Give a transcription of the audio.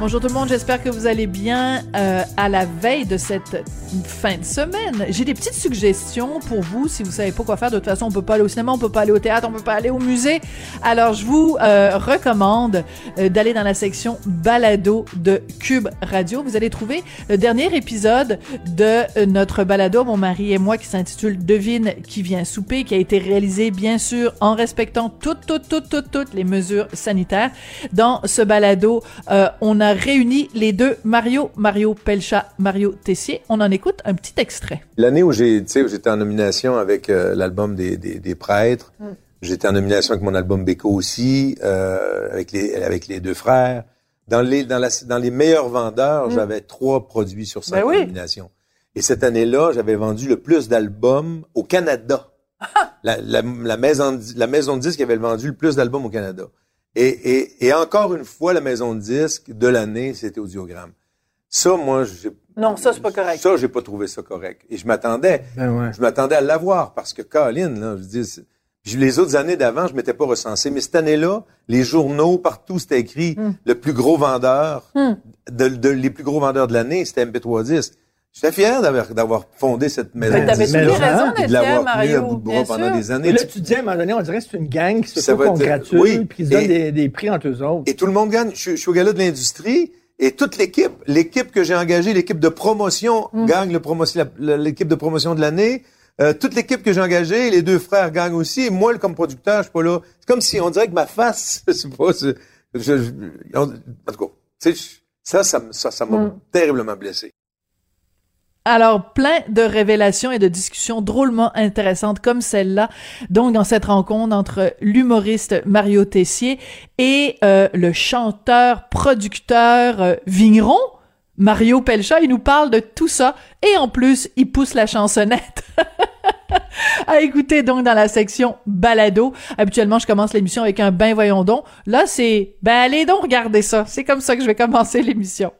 Bonjour tout le monde, j'espère que vous allez bien euh, à la veille de cette fin de semaine. J'ai des petites suggestions pour vous si vous savez pas quoi faire. De toute façon, on peut pas aller au cinéma, on peut pas aller au théâtre, on peut pas aller au musée. Alors, je vous euh, recommande euh, d'aller dans la section balado de Cube Radio. Vous allez trouver le dernier épisode de notre balado, mon mari et moi, qui s'intitule Devine qui vient souper, qui a été réalisé bien sûr en respectant toutes, toutes, toutes, toutes, toutes les mesures sanitaires. Dans ce balado, on a réuni les deux Mario, Mario Pelcha, Mario Tessier. On en écoute un petit extrait. L'année où j'ai, j'étais en nomination avec euh, l'album des, des, des, prêtres, mm. j'étais en nomination avec mon album Beko aussi, euh, avec les avec les deux frères. Dans les dans, la, dans les meilleurs vendeurs, mm. j'avais trois produits sur cinq ben nominations. Et cette année-là, j'avais vendu le plus d'albums au Canada. la, la, la, maison la maison de disque avait vendu le plus d'albums au Canada. Et, et, et, encore une fois, la maison de disque de l'année, c'était Audiogramme. Ça, moi, j'ai... Non, ça, c'est pas correct. Ça, j'ai pas trouvé ça correct. Et je m'attendais, ben ouais. je m'attendais à l'avoir parce que Colin, là, je dis, les autres années d'avant, je m'étais pas recensé, mais cette année-là, les journaux partout c'était écrit hmm. le plus gros vendeur, hmm. de, de, les plus gros vendeurs de l'année, c'était MP3 disque. J'étais fier d'avoir fondé cette maison. Mais t'avais toujours raison d'être fier, Mario. à bout de bras pendant des années. là, tu dis, à un moment donné, on dirait que c'est une gang qui se congratule, oui. puis qui se donne des, des, prix entre eux autres. Et tout le monde gagne. Je, je suis au gala de l'industrie, et toute l'équipe, l'équipe que j'ai engagée, l'équipe de promotion, mm. gagne le promotion, l'équipe de promotion de l'année. Euh, toute l'équipe que j'ai engagée, les deux frères gagnent aussi. Et moi, comme producteur, je suis pas là. C'est comme si on dirait que ma face, c'est pas, je, je, en, tout cas, ça, ça, ça, ça m'a mm. terriblement blessé. Alors, plein de révélations et de discussions drôlement intéressantes comme celle-là, donc dans cette rencontre entre l'humoriste Mario Tessier et euh, le chanteur, producteur euh, vigneron Mario Pelcha. Il nous parle de tout ça et en plus, il pousse la chansonnette. à écouter donc dans la section balado. Habituellement, je commence l'émission avec un ben voyons donc. Là, c'est ben allez donc regarder ça. C'est comme ça que je vais commencer l'émission.